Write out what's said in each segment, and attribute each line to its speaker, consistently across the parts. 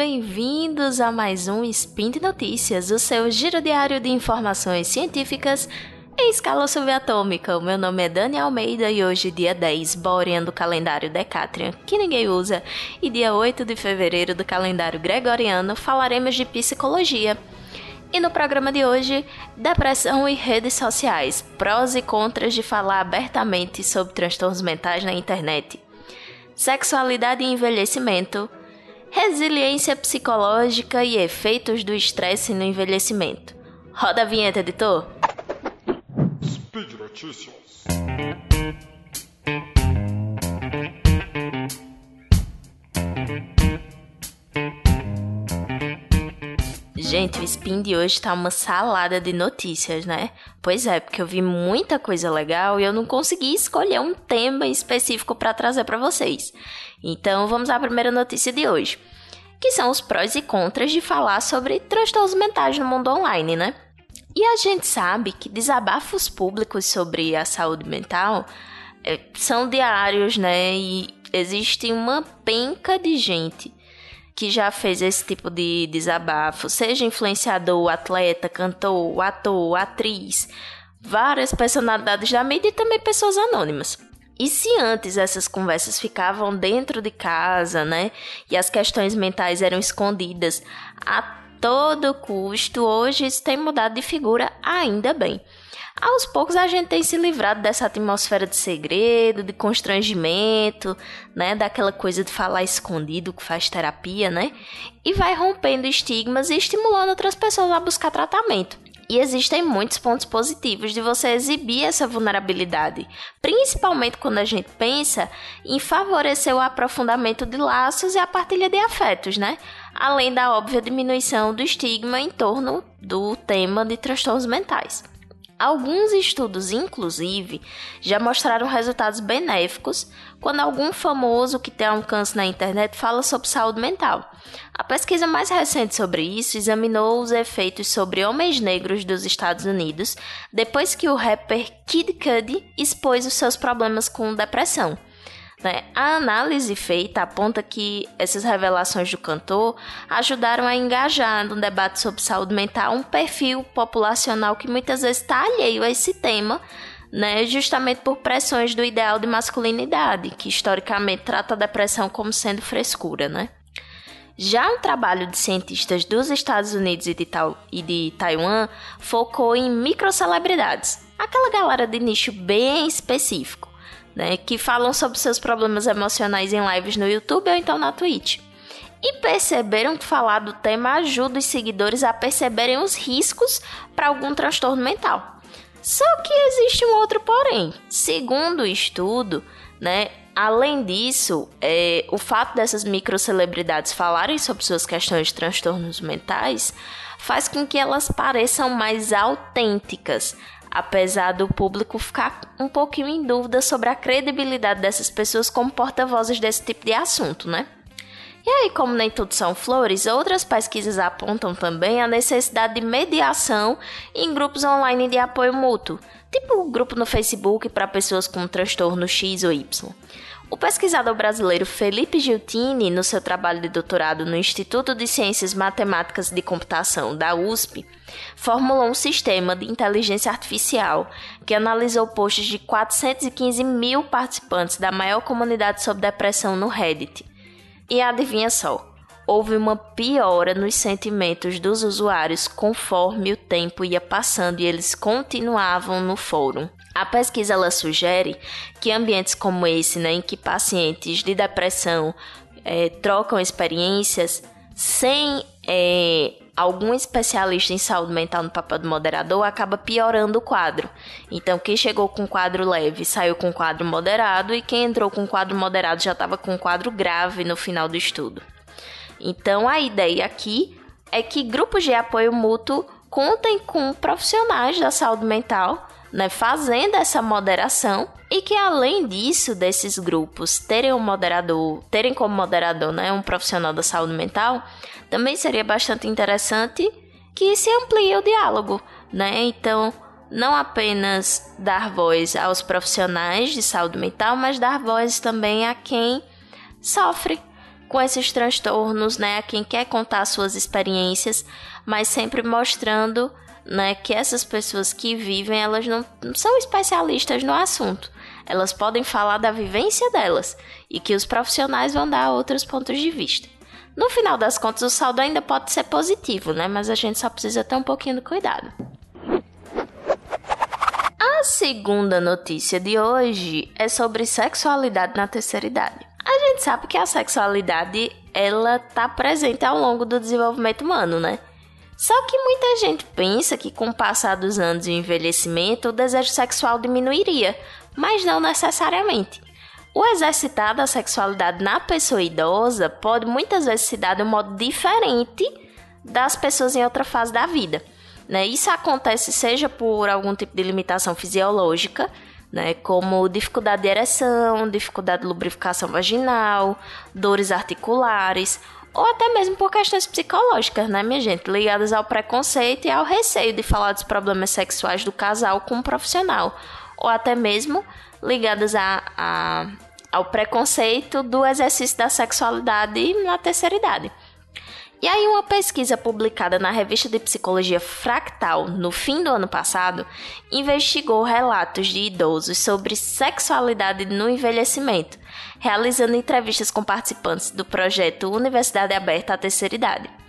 Speaker 1: bem-vindos a mais um Spin de Notícias, o seu giro diário de informações científicas em escala subatômica. O meu nome é Dani Almeida e hoje, dia 10, Borean do calendário Decatrian, que ninguém usa, e dia 8 de fevereiro do calendário Gregoriano, falaremos de psicologia. E no programa de hoje, depressão e redes sociais, prós e contras de falar abertamente sobre transtornos mentais na internet, sexualidade e envelhecimento resiliência psicológica e efeitos do estresse no envelhecimento. Roda a vinheta, editor. Speed Notícias. Gente, o Spin de hoje tá uma salada de notícias, né? Pois é, porque eu vi muita coisa legal e eu não consegui escolher um tema específico para trazer para vocês. Então, vamos à primeira notícia de hoje, que são os prós e contras de falar sobre transtornos mentais no mundo online, né? E a gente sabe que desabafos públicos sobre a saúde mental é, são diários, né? E existe uma penca de gente que já fez esse tipo de desabafo, seja influenciador, atleta, cantor, ator, atriz, várias personalidades da mídia e também pessoas anônimas. E se antes essas conversas ficavam dentro de casa, né, e as questões mentais eram escondidas a todo custo, hoje isso tem mudado de figura, ainda bem. Aos poucos a gente tem se livrado dessa atmosfera de segredo, de constrangimento, né, daquela coisa de falar escondido que faz terapia, né? E vai rompendo estigmas e estimulando outras pessoas a buscar tratamento. E existem muitos pontos positivos de você exibir essa vulnerabilidade, principalmente quando a gente pensa em favorecer o aprofundamento de laços e a partilha de afetos, né? Além da óbvia diminuição do estigma em torno do tema de transtornos mentais. Alguns estudos, inclusive, já mostraram resultados benéficos quando algum famoso que tem alcance na internet fala sobre saúde mental. A pesquisa mais recente sobre isso examinou os efeitos sobre homens negros dos Estados Unidos depois que o rapper Kid Cudi expôs os seus problemas com depressão. Né? A análise feita aponta que essas revelações do cantor ajudaram a engajar no debate sobre saúde mental um perfil populacional que muitas vezes está alheio a esse tema, né? justamente por pressões do ideal de masculinidade, que historicamente trata a depressão como sendo frescura. Né? Já um trabalho de cientistas dos Estados Unidos e de, e de Taiwan focou em microcelebridades, aquela galera de nicho bem específico né, que falam sobre seus problemas emocionais em lives no YouTube ou então na Twitch. E perceberam que falar do tema ajuda os seguidores a perceberem os riscos para algum transtorno mental. Só que existe um outro porém. Segundo o estudo, né, além disso, é, o fato dessas microcelebridades falarem sobre suas questões de transtornos mentais faz com que elas pareçam mais autênticas, apesar do público ficar um pouquinho em dúvida sobre a credibilidade dessas pessoas como porta-vozes desse tipo de assunto, né? E aí, como nem tudo são flores, outras pesquisas apontam também a necessidade de mediação em grupos online de apoio mútuo, tipo um grupo no Facebook para pessoas com transtorno X ou Y. O pesquisador brasileiro Felipe Giltini, no seu trabalho de doutorado no Instituto de Ciências Matemáticas de Computação da USP, formulou um sistema de inteligência artificial que analisou posts de 415 mil participantes da maior comunidade sobre depressão no Reddit. E adivinha só, houve uma piora nos sentimentos dos usuários conforme o tempo ia passando e eles continuavam no fórum. A pesquisa ela sugere que ambientes como esse, né, em que pacientes de depressão é, trocam experiências sem é, algum especialista em saúde mental no papel do moderador, acaba piorando o quadro. Então, quem chegou com quadro leve saiu com quadro moderado e quem entrou com quadro moderado já estava com quadro grave no final do estudo. Então, a ideia aqui é que grupos de apoio mútuo contem com profissionais da saúde mental né, fazendo essa moderação e que além disso desses grupos terem um moderador, terem como moderador, né, um profissional da saúde mental, também seria bastante interessante que se amplie o diálogo, né? Então, não apenas dar voz aos profissionais de saúde mental, mas dar voz também a quem sofre com esses transtornos, né, a quem quer contar suas experiências, mas sempre mostrando, né, que essas pessoas que vivem, elas não, não são especialistas no assunto. Elas podem falar da vivência delas e que os profissionais vão dar outros pontos de vista. No final das contas, o saldo ainda pode ser positivo, né? Mas a gente só precisa ter um pouquinho de cuidado. A segunda notícia de hoje é sobre sexualidade na terceira idade. A gente sabe que a sexualidade ela tá presente ao longo do desenvolvimento humano, né? Só que muita gente pensa que com o passar dos anos e o envelhecimento o desejo sexual diminuiria, mas não necessariamente. O exercitar da sexualidade na pessoa idosa pode muitas vezes se dar de um modo diferente das pessoas em outra fase da vida. Né? Isso acontece seja por algum tipo de limitação fisiológica, né? como dificuldade de ereção, dificuldade de lubrificação vaginal, dores articulares, ou até mesmo por questões psicológicas, né, minha gente, ligadas ao preconceito e ao receio de falar dos problemas sexuais do casal com um profissional, ou até mesmo ligadas a, a, ao preconceito do exercício da sexualidade na terceira idade. E aí, uma pesquisa publicada na revista de psicologia Fractal no fim do ano passado investigou relatos de idosos sobre sexualidade no envelhecimento, realizando entrevistas com participantes do projeto Universidade Aberta à Terceira Idade.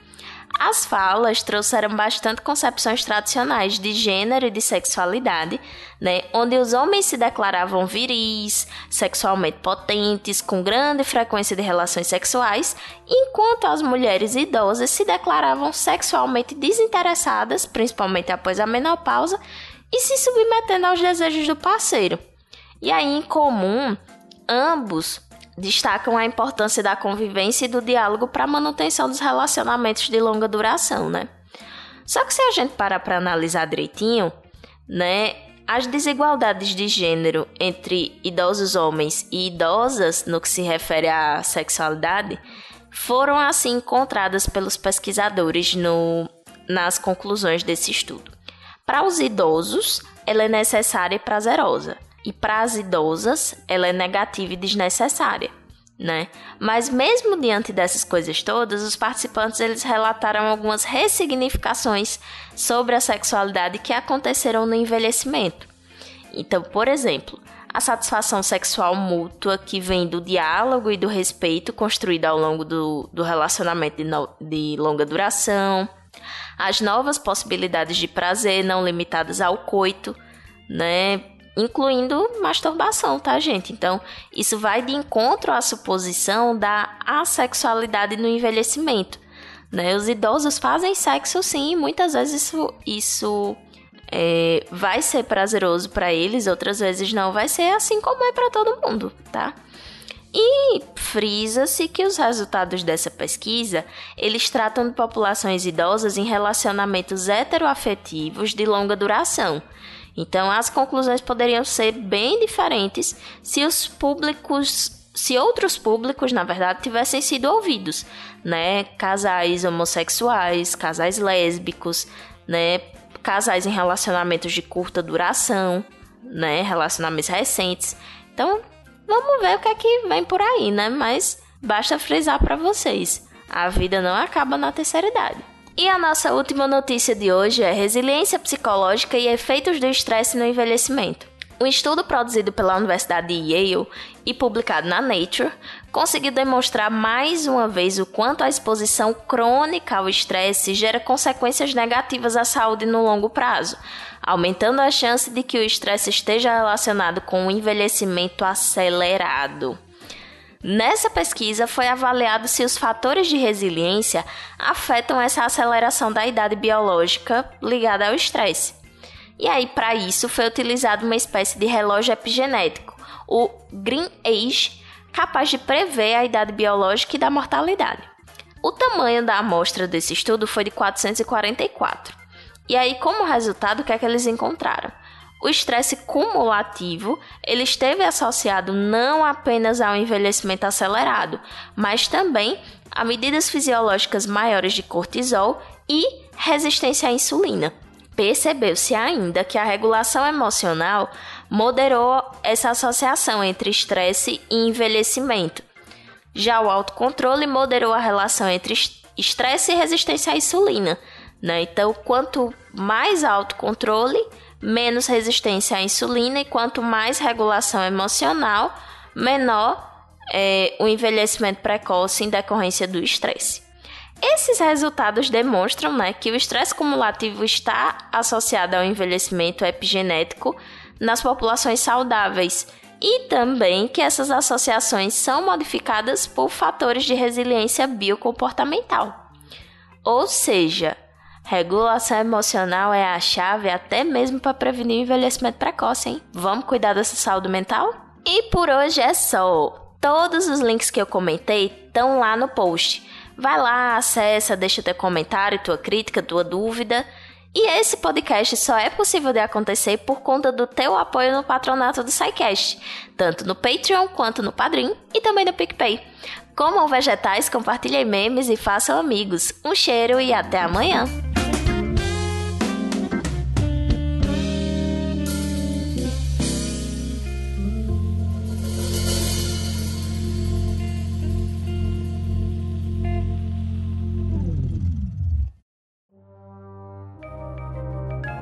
Speaker 1: As falas trouxeram bastante concepções tradicionais de gênero e de sexualidade, né, onde os homens se declaravam viris, sexualmente potentes, com grande frequência de relações sexuais, enquanto as mulheres idosas se declaravam sexualmente desinteressadas, principalmente após a menopausa, e se submetendo aos desejos do parceiro. E aí, em comum, ambos destacam a importância da convivência e do diálogo para a manutenção dos relacionamentos de longa duração, né? Só que se a gente parar para analisar direitinho, né, as desigualdades de gênero entre idosos homens e idosas no que se refere à sexualidade foram assim encontradas pelos pesquisadores no, nas conclusões desse estudo. Para os idosos, ela é necessária e prazerosa e para as idosas ela é negativa e desnecessária, né? Mas mesmo diante dessas coisas todas, os participantes eles relataram algumas ressignificações sobre a sexualidade que aconteceram no envelhecimento. Então, por exemplo, a satisfação sexual mútua que vem do diálogo e do respeito construído ao longo do, do relacionamento de, no, de longa duração, as novas possibilidades de prazer não limitadas ao coito, né? Incluindo masturbação, tá, gente? Então, isso vai de encontro à suposição da assexualidade no envelhecimento. Né? Os idosos fazem sexo sim, muitas vezes isso, isso é, vai ser prazeroso para eles, outras vezes não vai ser, assim como é para todo mundo, tá? E frisa-se que os resultados dessa pesquisa, eles tratam de populações idosas em relacionamentos heteroafetivos de longa duração, então, as conclusões poderiam ser bem diferentes se os públicos se outros públicos, na verdade, tivessem sido ouvidos, né? Casais homossexuais, casais lésbicos, né? Casais em relacionamentos de curta duração, né? Relacionamentos recentes. Então, vamos ver o que é que vem por aí, né? Mas basta frisar para vocês, a vida não acaba na terceira idade. E a nossa última notícia de hoje é resiliência psicológica e efeitos do estresse no envelhecimento. Um estudo produzido pela Universidade de Yale e publicado na Nature conseguiu demonstrar mais uma vez o quanto a exposição crônica ao estresse gera consequências negativas à saúde no longo prazo, aumentando a chance de que o estresse esteja relacionado com um envelhecimento acelerado. Nessa pesquisa foi avaliado se os fatores de resiliência afetam essa aceleração da idade biológica ligada ao estresse. E aí, para isso, foi utilizado uma espécie de relógio epigenético, o Green Age, capaz de prever a idade biológica e da mortalidade. O tamanho da amostra desse estudo foi de 444. E aí, como resultado, o que é que eles encontraram? O estresse cumulativo ele esteve associado não apenas ao envelhecimento acelerado, mas também a medidas fisiológicas maiores de cortisol e resistência à insulina. Percebeu-se ainda que a regulação emocional moderou essa associação entre estresse e envelhecimento. Já o autocontrole moderou a relação entre estresse e resistência à insulina. Né? Então, quanto mais autocontrole, menos resistência à insulina, e quanto mais regulação emocional, menor é, o envelhecimento precoce em decorrência do estresse. Esses resultados demonstram né, que o estresse cumulativo está associado ao envelhecimento epigenético nas populações saudáveis e também que essas associações são modificadas por fatores de resiliência biocomportamental. Ou seja, regulação emocional é a chave até mesmo para prevenir o envelhecimento precoce, hein? Vamos cuidar dessa saúde mental? E por hoje é só. Todos os links que eu comentei estão lá no post. Vai lá, acessa, deixa teu comentário, tua crítica, tua dúvida. E esse podcast só é possível de acontecer por conta do teu apoio no patronato do SciCast, tanto no Patreon quanto no Padrim e também no PicPay. Comam vegetais, compartilhem memes e façam amigos. Um cheiro e até amanhã!